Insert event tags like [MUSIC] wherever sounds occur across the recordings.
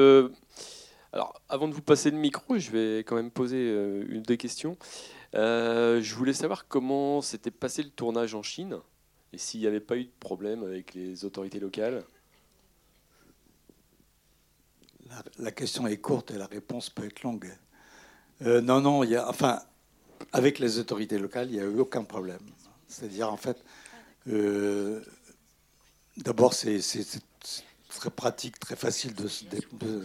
Euh, alors, avant de vous passer le micro, je vais quand même poser euh, une deux questions. Euh, je voulais savoir comment s'était passé le tournage en Chine et s'il n'y avait pas eu de problème avec les autorités locales. La, question est courte et la réponse peut être longue. Euh, non, non, enfin, avec les autorités locales, il n'y a eu aucun problème. C'est-à-dire, en fait, d'abord, c'est très pratique, très facile de, de,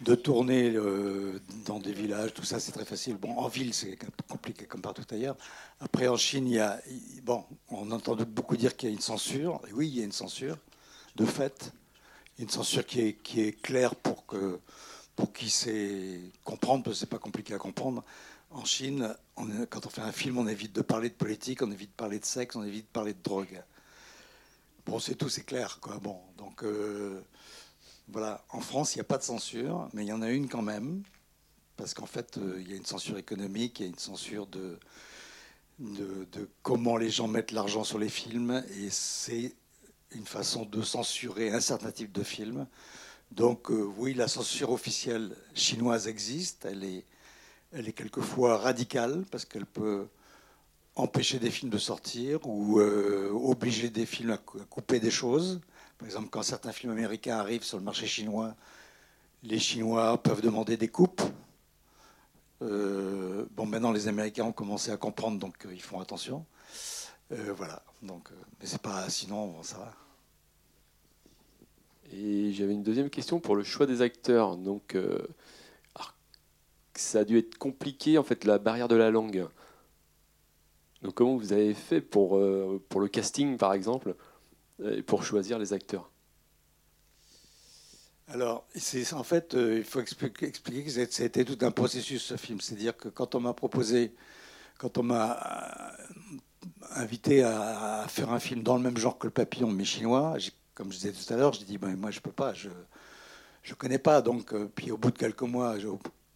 de- tourner euh, dans des villages, tout ça, c'est très facile. Bon, en ville, c'est compliqué comme partout ailleurs. Après, en Chine, il y a, bon, on entend beaucoup dire qu'il y a une censure. Oui, il y a une censure, de fait. Une censure qui est, qui est claire pour que pour qui sait comprendre, parce que c'est pas compliqué à comprendre. En Chine, quand on fait un film, on évite de parler de politique, on évite de parler de sexe, on évite de parler de drogue. Bon, c'est tout, c'est clair, quoi. Bon, donc euh, voilà. En France, il n'y a pas de censure, mais il y en a une quand même, parce qu'en fait, euh, il y a une censure économique, il y a une censure de, comment les gens mettent l'argent sur les films, et c'est une façon de censurer un certain type de film. Donc euh, oui, la censure officielle chinoise existe. Elle est, quelquefois radicale parce qu'elle peut empêcher des films de sortir ou obliger des films à couper des choses. Par exemple, quand certains films américains arrivent sur le marché chinois, les Chinois peuvent demander des coupes. Euh, bon, maintenant les Américains ont commencé à comprendre, donc euh, ils font attention. Euh, voilà. Donc, mais c'est pas sinon ça va. Et j'avais une deuxième question pour le choix des acteurs. Donc, ça a dû être compliqué, en fait, la barrière de la langue. Donc, comment vous avez fait pour, le casting, par exemple, pour choisir les acteurs Alors, en fait, euh, il faut expliquer, expliquer que été tout un processus ce film. C'est-à-dire que quand on m'a proposé, quand on m'a euh, invité à, faire un film dans le même genre que Le Papillon, mais chinois, comme je disais tout à l'heure, j'ai dit, moi je peux pas, je je connais pas. Donc, euh, puis au bout de quelques mois,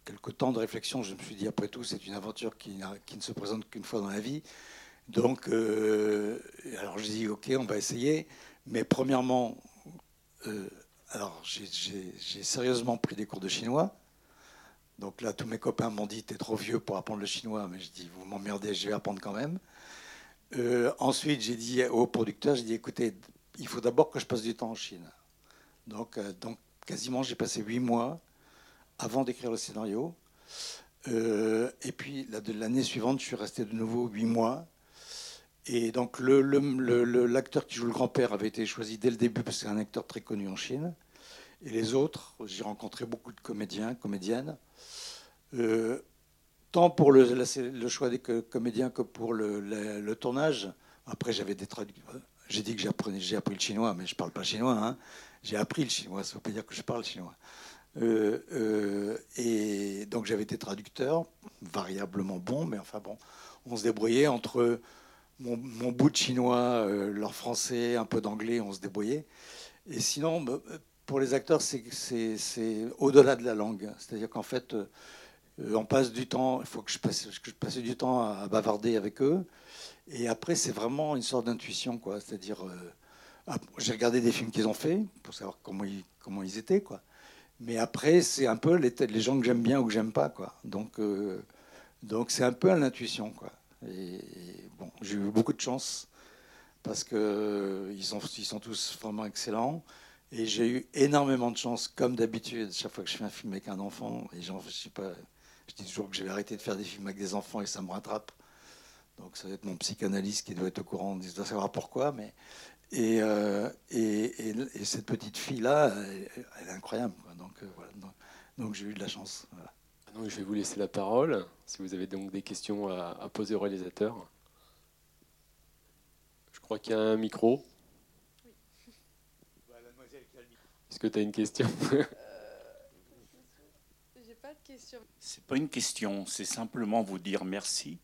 quelques temps de réflexion, je me suis dit, après tout, c'est une aventure qui, qui ne se présente qu'une fois dans la vie. Donc, euh, alors j'ai dit, ok, on va essayer. Mais premièrement, euh, alors, j'ai- sérieusement pris des cours de chinois. Donc là, tous mes copains m'ont dit, t'es trop vieux pour apprendre le chinois. Mais je dis, vous m'emmerdez, je vais apprendre quand même. Euh, ensuite, j'ai dit au producteur, j'ai dit, écoutez, il faut d'abord que je passe du temps en Chine. Donc, euh, donc quasiment, j'ai passé huit mois avant d'écrire le scénario. Et puis, l'année suivante, je suis resté de nouveau huit mois. Et donc, l'acteur qui joue le grand-père avait été choisi dès le début parce que c'est un acteur très connu en Chine. Et les autres, j'ai rencontré beaucoup de comédiens, comédiennes. Euh, tant pour le, choix des co- comédiens que pour le, tournage. Après, j'avais des traducteurs. J'ai dit que j'ai appris le chinois, mais je parle pas chinois. hein. J'ai appris le chinois, ça ne veut pas dire que je parle chinois. Euh, euh, et donc j'avais des traducteurs, variablement bons, mais enfin bon, on se débrouillait entre mon, bout de chinois, euh, leur français, un peu d'anglais, on se débrouillait. Et sinon, pour les acteurs, c'est- au-delà de la langue. C'est-à-dire qu'en fait, euh, on passe du temps, il faut que je passe, que je du temps à bavarder avec eux. Et après, c'est vraiment une sorte d'intuition, quoi. C'est-à-dire, euh, j'ai regardé des films qu'ils ont fait pour savoir comment ils, comment ils étaient, quoi. Mais après, c'est un peu les, gens que j'aime bien ou que j'aime pas, quoi. Donc, donc c'est un peu à l'intuition, quoi. Et, bon, j'ai eu beaucoup de chance parce que euh, sont, ils sont tous vraiment excellents. Et j'ai eu énormément de chance, comme d'habitude, chaque fois que je fais un film avec un enfant. Et je sais pas, je dis toujours que je vais arrêter de faire des films avec des enfants et ça me rattrape. Donc ça doit être mon psychanalyste qui doit être au courant, il doit savoir pourquoi. Mais et, euh, et, et, et cette petite fille là, elle, est incroyable. euh. Donc, donc j'ai eu de la chance. Donc, je vais vous laisser la parole, si vous avez donc des questions à, à poser au réalisateur. Je crois qu'il y a un micro. Est-ce que tu as une question? J'ai pas de question. C'est pas une question, c'est simplement vous dire merci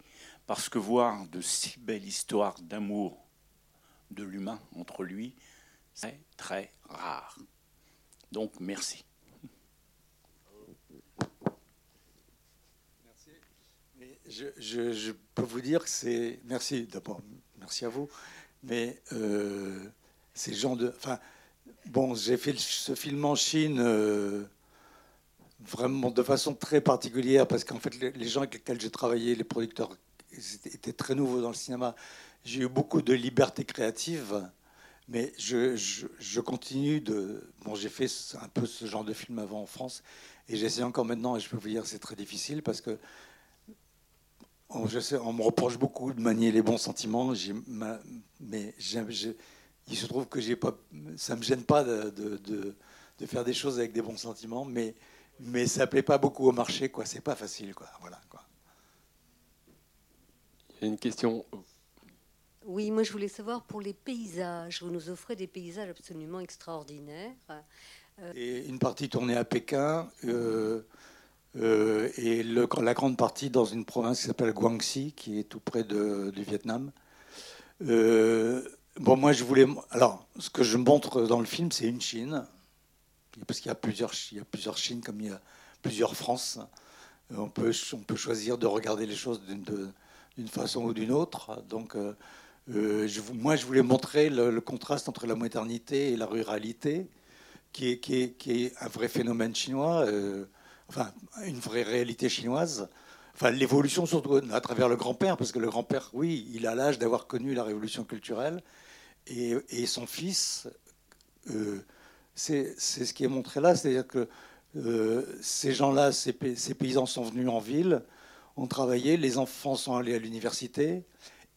parce que voir de si belles histoires d'amour de l'humain entre lui, c'est très rare. Donc merci. Mais je, peux vous dire que c'est. Merci d'abord, merci à vous. Mais euh, c'est le genre de. Enfin, Bon, j'ai fait ce film en Chine euh, vraiment de façon très particulière parce qu'en fait, les, gens avec lesquels j'ai travaillé, les producteurs, étaient très nouveaux dans le cinéma. J'ai eu beaucoup de liberté créative, mais je, continue de. Bon, j'ai fait un peu ce genre de film avant en France et j'essaie encore maintenant et je peux vous dire c'est très difficile parce que je sais, on me reproche beaucoup de manier les bons sentiments, mais il se trouve que pas, ça ne me gêne pas de, de, de, faire des choses avec des bons sentiments, mais, mais ça ne plaît pas beaucoup au marché, quoi. c'est pas facile. Quoi. Voilà, quoi. Il y a une question. Oui, moi je voulais savoir pour les paysages, vous nous offrez des paysages absolument extraordinaires. Et une partie tournée à Pékin. Euh, euh, et la grande partie dans une province qui s'appelle Guangxi, qui est tout près du Vietnam. Euh, bon, moi, je voulais. Alors, ce que je montre dans le film, c'est une Chine, parce qu'il y a plusieurs, il y a plusieurs Chines, comme il y a plusieurs France. Euh, on peut, on peut choisir de regarder les choses d'une façon ou d'une autre. Donc, moi, je voulais montrer le, contraste entre la modernité et la ruralité, qui est un vrai phénomène chinois enfin, une vraie réalité chinoise. Enfin, l'évolution surtout à travers le grand-père, parce que le grand-père, oui, il a l'âge d'avoir connu la révolution culturelle, et, son fils, euh, c'est ce qui est montré là, c'est-à-dire que euh, ces gens-là, ces, paysans sont venus en ville, ont travaillé, les enfants sont allés à l'université,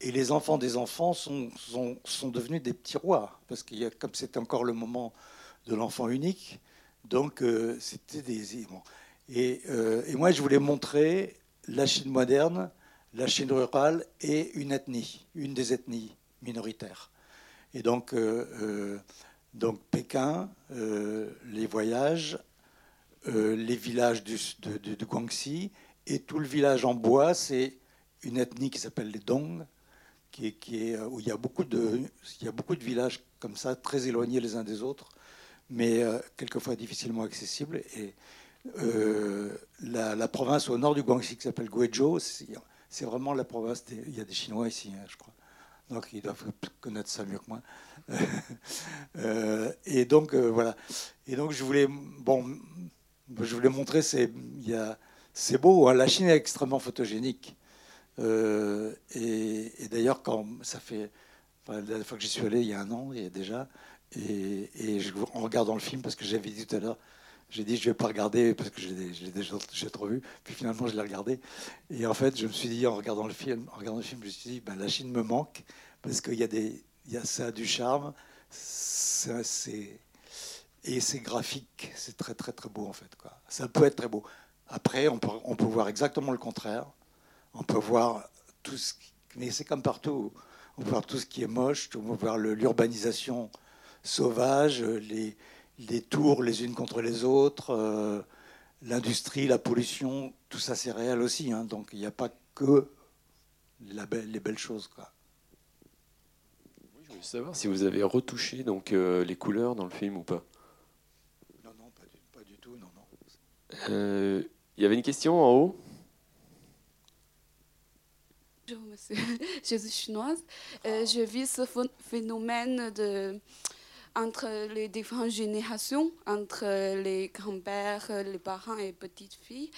et les enfants des enfants sont, sont, devenus des petits rois, parce que comme c'était encore le moment de l'enfant unique, donc euh, c'était des... euh, et, moi, je voulais montrer la Chine moderne, la Chine rurale et une ethnie, une des ethnies minoritaires. Et donc, euh, euh, donc Pékin, les voyages, les villages du, de, Guangxi et tout le village en bois, c'est une ethnie qui s'appelle les Dong, qui est, où il y, a beaucoup de, il y a beaucoup de villages comme ça, très éloignés les uns des autres, mais quelquefois difficilement accessibles. Et, euh, la, province au nord du Guangxi qui s'appelle Guizhou, c'est vraiment la province. il y a des Chinois ici, hein, je crois. Donc ils doivent connaître ça mieux que moi. [LAUGHS] Euh, et donc euh, voilà. Et donc je voulais, bon, je voulais montrer, c'est, c'est beau. Hein. la Chine est extrêmement photogénique. et, d'ailleurs, quand ça fait, la dernière fois que j'y suis allé, il y a un an, il y a déjà, et, en regardant le film, parce que j'avais dit tout à l'heure, j'ai dit, je ne vais pas regarder parce que j'ai déjà trop vu. Puis finalement, je l'ai regardé. Et en fait, je me suis dit, en regardant le film, regardant le film je me suis dit, ben, la Chine me manque parce qu'il y a ça a du charme. Et c'est graphique. C'est très, très, très beau, en fait. Quoi. Ça peut être très beau. Après, on peut, on peut voir exactement le contraire. On peut voir tout ce qui, mais c'est comme partout. On peut voir tout ce qui est moche. On peut voir l'urbanisation sauvage, les, les tours les unes contre les autres, euh, l'industrie, la pollution, tout ça c'est réel aussi. Hein. donc il n'y a pas que les belles choses. Quoi. je voulais savoir si vous avez retouché donc, euh, les couleurs dans le film ou pas. Non, non, pas du, tout. Non, non. Euh, il y avait une question en haut? Bonjour [LAUGHS] monsieur, je suis chinoise. je vis ce phénomène de entre les différentes générations, entre les grands-pères, les parents et petites filles.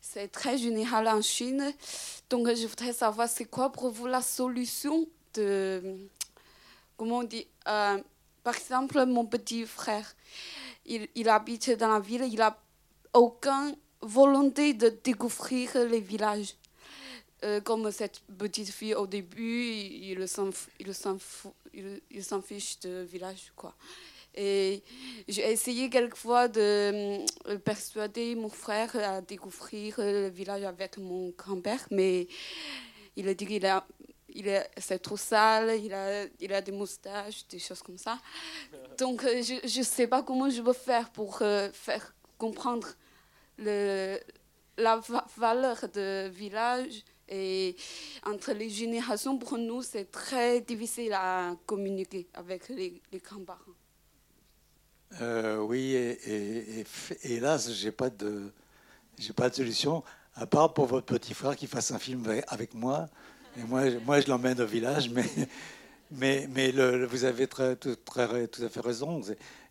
C'est très général en Chine. Donc, je voudrais savoir, c'est quoi pour vous la solution de. Comment on dit euh, Par exemple, mon petit frère, il, il habite dans la ville, il n'a aucune volonté de découvrir les villages. Euh, comme cette petite fille au début, il s'en il, il s'en fiche de village quoi. Et j'ai essayé quelquefois de euh, persuader mon frère à découvrir le village avec mon grand-père, mais il a dit qu'il a, il est, c'est trop sale, il a, il a des moustaches, des choses comme ça. [LAUGHS] Donc euh, je ne sais pas comment je peux faire pour faire comprendre le, la valeur de village et entre les générations, pour nous, c'est très difficile à communiquer avec les, grands-parents. Euh, oui, et, hélas, je n'ai pas, de, pas de solution, à part pour votre petit frère qui fasse un film avec moi. Et moi, moi je l'emmène au village, mais, Mais, mais vous avez très, tout, à fait raison.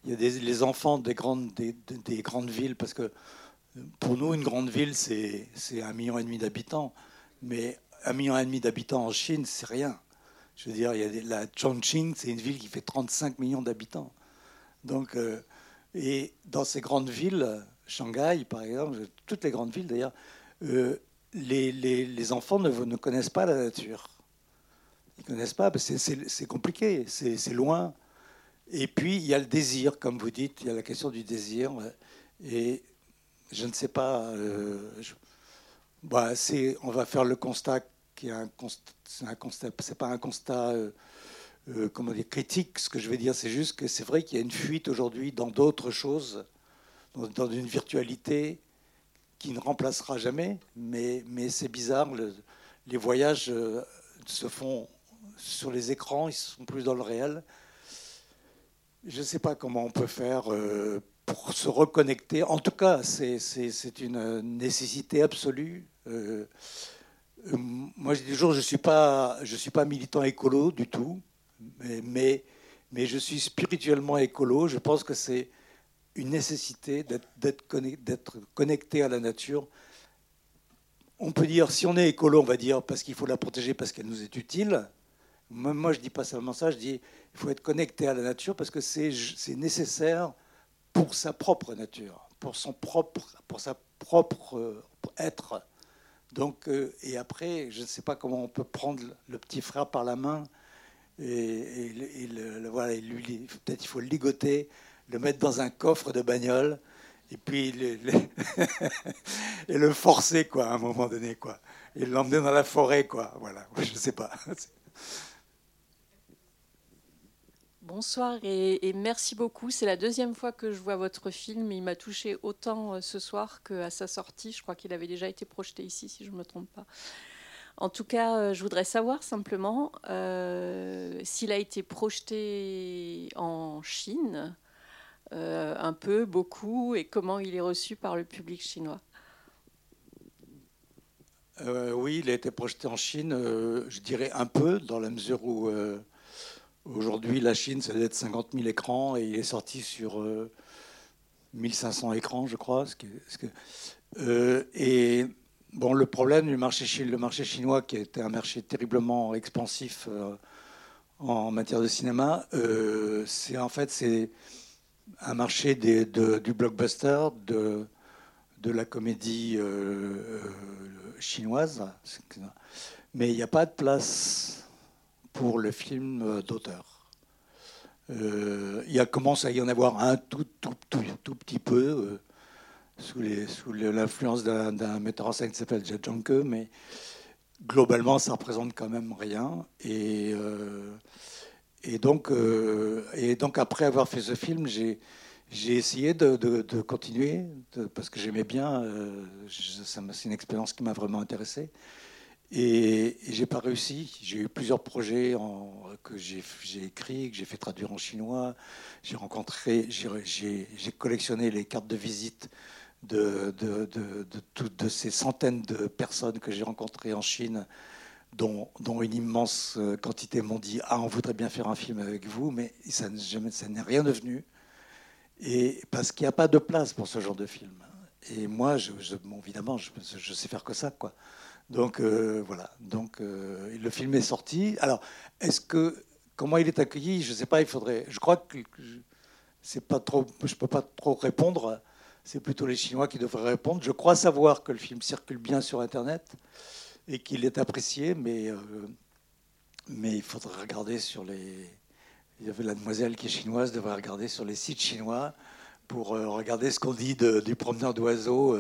Il y a les enfants des grandes, des, des grandes villes, parce que pour nous, une grande ville, c'est un million et demi d'habitants. Mais un million et demi d'habitants en Chine, c'est rien. Je veux dire, il y a la Chongqing, c'est une ville qui fait 35 millions d'habitants. Donc, euh, et dans ces grandes villes, Shanghai par exemple, toutes les grandes villes d'ailleurs, euh, les, les, les, enfants ne, ne, connaissent pas la nature. Ils ne connaissent pas, parce que c'est compliqué, c'est loin. Et puis, il y a le désir, comme vous dites, il y a la question du désir. Et je ne sais pas. Euh, bah, on va faire le constat qui est un constat. C'est pas un constat. Euh, euh, critique, ce que je vais dire, c'est juste que c'est vrai qu'il y a une fuite aujourd'hui dans d'autres choses, dans, une virtualité qui ne remplacera jamais, mais, c'est bizarre, les voyages se font sur les écrans, ils sont plus dans le réel. Je ne sais pas comment on peut faire pour se reconnecter. En tout cas, c'est une nécessité absolue. Euh, euh, moi, dis toujours, je ne suis, pas, suis pas militant écolo du tout, mais, mais, mais je suis spirituellement écolo. Je pense que c'est une nécessité d'être connecté à la nature. On peut dire, si on est écolo, on va dire parce qu'il faut la protéger, parce qu'elle nous est utile. Moi, je ne dis pas seulement ça, je dis il faut être connecté à la nature parce que c'est nécessaire pour sa propre nature, pour son propre, pour sa propre euh, être. Donc, euh, et après, je ne sais pas comment on peut prendre le petit frère par la main et, le, voilà, peut-être il faut le ligoter, le mettre dans un coffre de bagnole et puis le, [LAUGHS] et le forcer quoi, à un moment donné quoi, et l'emmener dans la forêt quoi. Voilà, [LAUGHS] je ne sais pas. Bonsoir et, merci beaucoup. C'est la deuxième fois que je vois votre film. Il m'a touché autant euh, ce soir qu'à sa sortie. Je crois qu'il avait déjà été projeté ici, si je ne me trompe pas. En tout cas, euh, je voudrais savoir simplement euh, s'il a été projeté en Chine, un peu, beaucoup, et comment il est reçu par le public chinois. oui, il a été projeté en Chine, je dirais un peu, dans la mesure où Aujourd'hui, la Chine, ça doit être 50 000 écrans et il est sorti sur 1500 euh, écrans, je crois. Euh, et bon, le problème du marché, le marché chinois, qui était un marché terriblement expansif euh, en matière de cinéma, c'est en fait c'est un marché du blockbuster, de la comédie chinoise. Mais il n'y a pas de place pour le film euh, d'auteur. Euh, il a commencé à y en avoir un tout, petit peu, euh, sous l'influence d'un metteur en scène qui s'appelle Jet Janke, mais globalement, ça représente quand même rien. Et, donc, après avoir fait ce film, j'ai essayé de, de, continuer parce que j'aimais bien. c'est une expérience qui m'a vraiment intéressé. Et, j'ai pas réussi. J'ai eu plusieurs projets que j'ai écrits, que j'ai fait traduire en chinois. J'ai rencontré, j'ai collectionné les cartes de visite de, de, ces centaines de personnes que j'ai rencontrées en Chine, dont, une immense quantité m'ont dit Ah, on voudrait bien faire un film avec vous, mais ça n'est rien devenu. Et parce qu'il n'y a pas de place pour ce genre de film. Et moi, évidemment, je, je sais faire que ça, quoi. Donc euh, voilà. Donc euh, le film est sorti. Alors, est-ce que comment il est accueilli? Je ne sais pas. Il faudrait. Je crois que c'est pas trop. Je peux pas trop répondre. C'est plutôt les Chinois qui devraient répondre. Je crois savoir que le film circule bien sur Internet et qu'il est apprécié, mais euh, mais il faudrait regarder sur les. Il y avait la demoiselle qui est chinoise devrait regarder sur les sites chinois pour regarder ce qu'on dit du promeneur d'oiseaux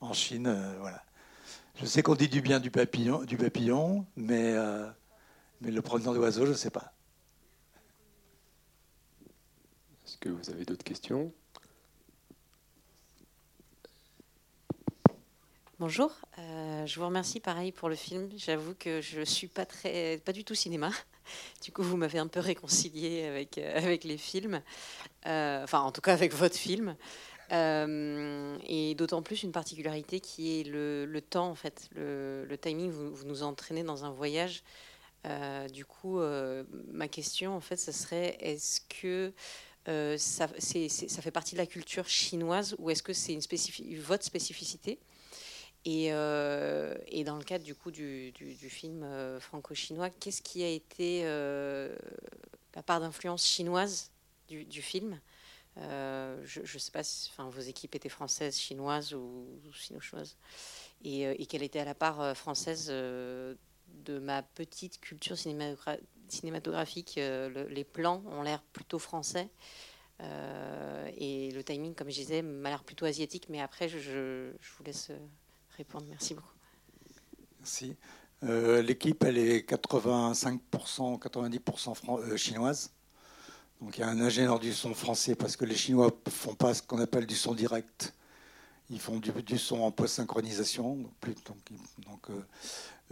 en Chine. voilà. Je sais qu'on dit du bien du papillon, du papillon mais, euh, mais le promeneur d'oiseau, je ne sais pas. Est-ce que vous avez d'autres questions? Bonjour, euh, je vous remercie pareil pour le film. J'avoue que je suis pas très, pas du tout cinéma. [LAUGHS] Du coup, vous m'avez un peu réconcilié avec euh, avec les films, enfin en tout cas avec votre film. Euh, et d'autant plus une particularité qui est le, temps, en fait, le, timing. Vous, nous entraînez dans un voyage. Euh, du coup, euh, ma question, en fait, ce serait est-ce que ça, c'est- ça fait partie de la culture chinoise ou est-ce que c'est spécifi- votre spécificité? Et, et dans le cadre du coup du, du- film franco-chinois, qu'est-ce qui a été la part d'influence chinoise du, du film? Euh, Je ne sais pas si vos équipes étaient françaises, chinoises ou, sino-chinoises et, euh, et quelle était la part euh, française de ma petite culture cinématographique. le- les plans ont l'air plutôt français. et le timing, comme je disais, m'a l'air plutôt asiatique. Mais après, je, vous laisse répondre. Merci beaucoup. Merci. L'équipe, elle est 85%, 90% fran- euh, chinoise. Donc il y a un ingénieur du son français parce que les Chinois font pas ce qu'on appelle du son direct. Ils font du, du son en post-synchronisation. Donc, euh,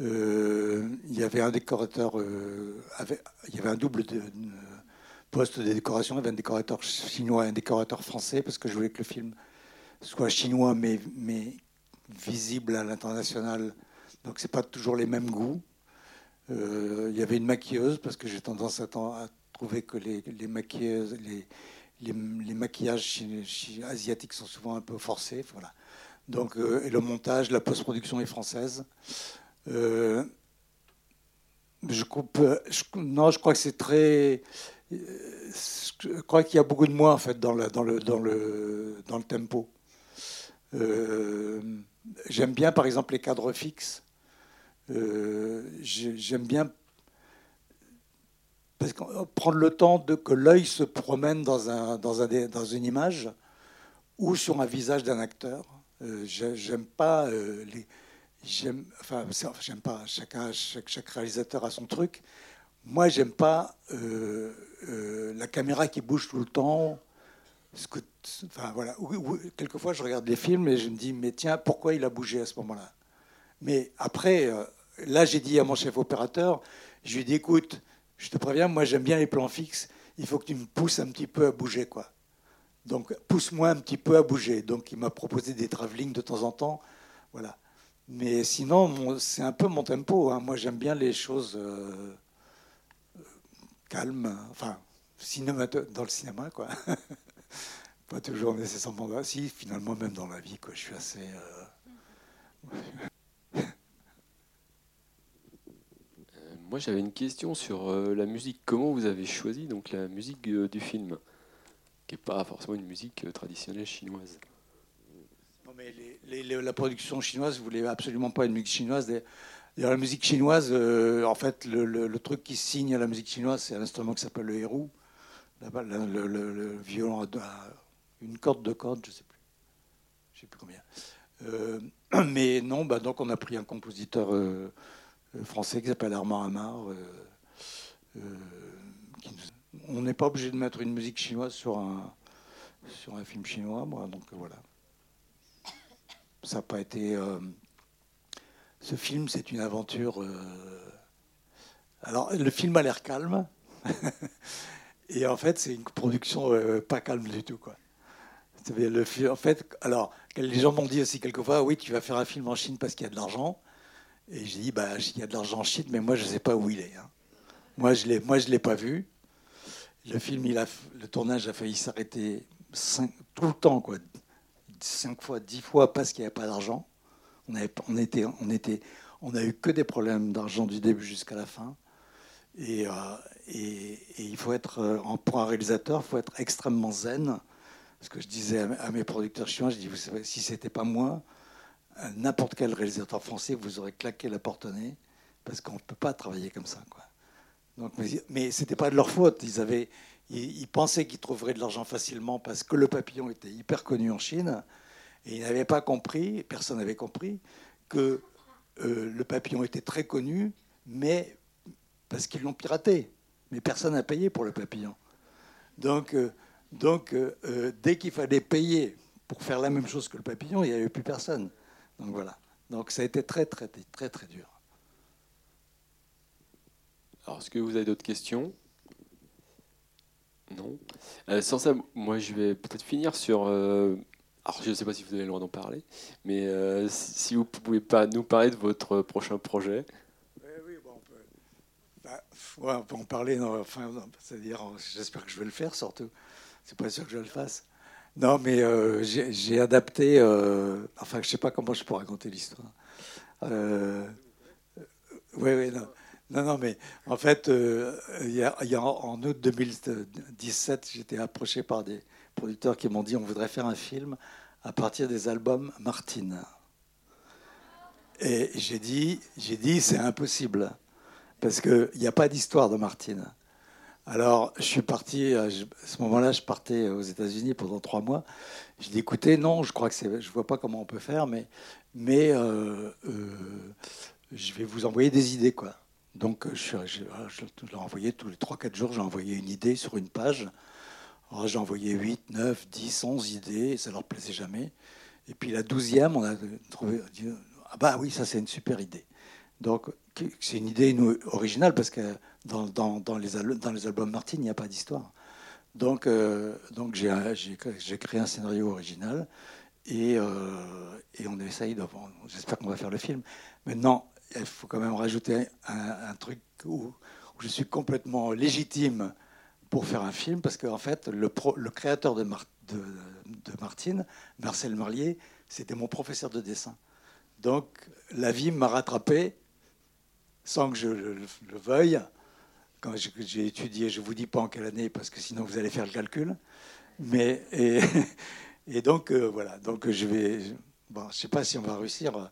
euh, il y avait un décorateur, euh, il y avait un double poste de décoration. Il y avait un décorateur chinois et un décorateur français parce que je voulais que le film soit chinois mais, mais visible à l'international. Donc c'est pas toujours les mêmes goûts. Il y avait une maquilleuse parce que j'ai tendance à, ten- à trouver que les, les maquilleuses, les, les, les maquillages asiatiques sont souvent un peu forcés. Voilà. Donc, euh, et le montage, la post-production est française. Euh, je coupe. je- non, je crois que c'est très. euh, Je crois qu'il y a beaucoup de moi en fait dans le, dans le, dans le, dans le tempo. Euh, J'aime bien, par exemple, les cadres fixes. Euh, j'ai- J'aime bien parce que euh, prendre le temps de que l'œil se promène dans, une image ou sur un visage d'un acteur. Euh, j'ai- j'aime pas euh. J'aime, enfin, j'aime pas. Chacun, chaque, réalisateur a son truc. Moi, j'aime pas la caméra qui bouge tout le temps. Enfin, voilà. Quelquefois, je regarde les films et je me dis, mais tiens, pourquoi il a bougé à ce moment-là? Mais après, là, j'ai dit à mon chef opérateur, je lui ai dit, écoute, je te préviens, moi, j'aime bien les plans fixes. Il faut que tu me pousses un petit peu à bouger, quoi. Donc, pousse-moi un petit peu à bouger. Donc, il m'a proposé des travelling de temps en temps. Voilà. Mais sinon, c'est un peu mon tempo. hein. Moi, j'aime bien les choses euh, euh, calmes. Enfin, dans le cinéma, quoi. [LAUGHS] Pas toujours nécessairement. Si, finalement, même dans la vie, quoi. Je suis assez. euh, Moi, j'avais une question sur euh, la musique. Comment vous avez choisi donc la musique euh, du film, qui n'est pas forcément une musique euh, traditionnelle chinoise? La production chinoise, voulez absolument pas une musique chinoise. La musique chinoise, en fait, le, truc qui signe à la musique chinoise, c'est un instrument qui s'appelle le hérou. Le, le- violon une corde, deux cordes, je sais plus. Je sais plus combien. [CLEARS THROAT] Mais non, bah, donc on a pris un compositeur français qui s'appelle Armand Amar. euh, euh, on n'est pas obligé de mettre une musique chinoise sur un, sur un film chinois, moi, donc euh, voilà. Ça n'a pas été. euh, ce film, c'est une aventure. euh, Alors, le film a l'air calme. [LAUGHS] Et en fait, c'est une production euh, pas calme du tout. Quoi. En fait, alors, les gens m'ont dit aussi quelquefois oui, tu vas faire un film en Chine parce qu'il y a de l'argent. Et j'ai dit bah, il y a de l'argent en Chine, mais moi, je ne sais pas où il est. hein. Moi, je je l'ai pas vu. Le film, il le tournage a failli s'arrêter tout le temps, quoi cinq fois, dix fois parce qu'il n'y avait pas d'argent. On, avait, on, était, on, était, on a eu que des problèmes d'argent du début jusqu'à la fin. Et, euh, et, il faut être, euh, pour un réalisateur, il faut être extrêmement zen. Ce que je disais à, mes- producteurs chinois, je dis, vous savez, si c'était pas moi, n'importe quel réalisateur français vous aurait claqué la porte au nez, parce qu'on ne peut pas travailler comme ça. Quoi. Donc, mais ce n'était pas de leur faute. Ils, avaient, ils, pensaient qu'ils trouveraient de l'argent facilement parce que le papillon était hyper connu en Chine. Et ils n'avaient pas compris, personne n'avait compris, que euh, le papillon était très connu, mais parce qu'ils l'ont piraté. Mais personne n'a payé pour le papillon. Donc, euh, donc euh, dès qu'il fallait payer pour faire la même chose que le papillon, il n'y avait plus personne. Donc voilà. Donc ça a été très, très, très, très, très dur. Alors, est-ce que vous avez d'autres questions? Non. Euh, sans ça, moi, je vais peut-être finir sur. euh, alors, je ne sais pas si vous avez le droit d'en parler, mais euh, si vous pouvez pas nous parler de votre prochain projet. Bah, ouais, on peut en parler. enfin, c'est-à-dire, j'espère que je vais le faire surtout. C'est pas sûr que je le fasse. Non, mais euh, j'ai adapté. euh, enfin, je sais pas comment je peux raconter l'histoire. Euh, oui, oui, non. Non, non, mais en fait, il y a, en août 2017, j'étais approché par des producteurs qui m'ont dit on voudrait faire un film à partir des albums Martine. Et j'ai dit, j'ai dit c'est impossible parce qu'il n'y a pas d'histoire de Martine. Alors, je suis parti, euh, à ce moment-là, je partais aux États-Unis pendant trois mois. Je dis, écoutez, non, je crois que je vois pas comment on peut faire, mais, euh, euh, je vais vous envoyer des idées, quoi. Donc, je, suis- je, leur envoyais tous les 3-4 jours, j'ai envoyé une idée sur une page. Alors, j'ai envoyé 8, 9, 10, 11 idées, et ça leur plaisait jamais. Et puis la douzième, on a trouvé, ah bah oui, ça c'est une super idée. Donc, c'est une idée originale parce que dans, les, dans les albums Martin, il n'y a pas d'histoire. Donc, euh, donc j'ai, créé un scénario original et, euh, on essaye de. J'espère qu'on va faire le film. Maintenant, il faut quand même rajouter un, truc où, je suis complètement légitime pour faire un film parce qu'en fait, le, créateur de, Mar- de Martine, Marcel Marlier, c'était mon professeur de dessin. Donc, la vie m'a rattrapé sans que je le, le veuille. Quand j'ai- étudié, je ne vous dis pas en quelle année, parce que sinon vous allez faire le calcul. Mais, et, [LAUGHS] donc, euh, voilà. Donc, je vais. Bon, je ne sais pas si on va réussir, euh,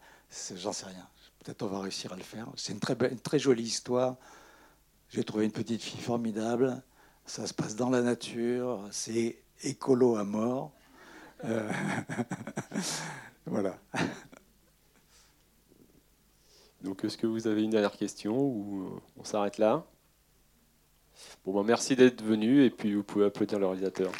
j'en sais rien. Peut-être on va réussir à le faire. C'est une très, très jolie histoire. J'ai trouvé une petite fille formidable. Ça se passe dans la nature. C'est écolo à mort. Euh, [LAUGHS] voilà. Donc, est-ce que vous avez une dernière question ou euh, on s'arrête là? Bon, ben, merci d'être venu et puis vous pouvez applaudir le réalisateur.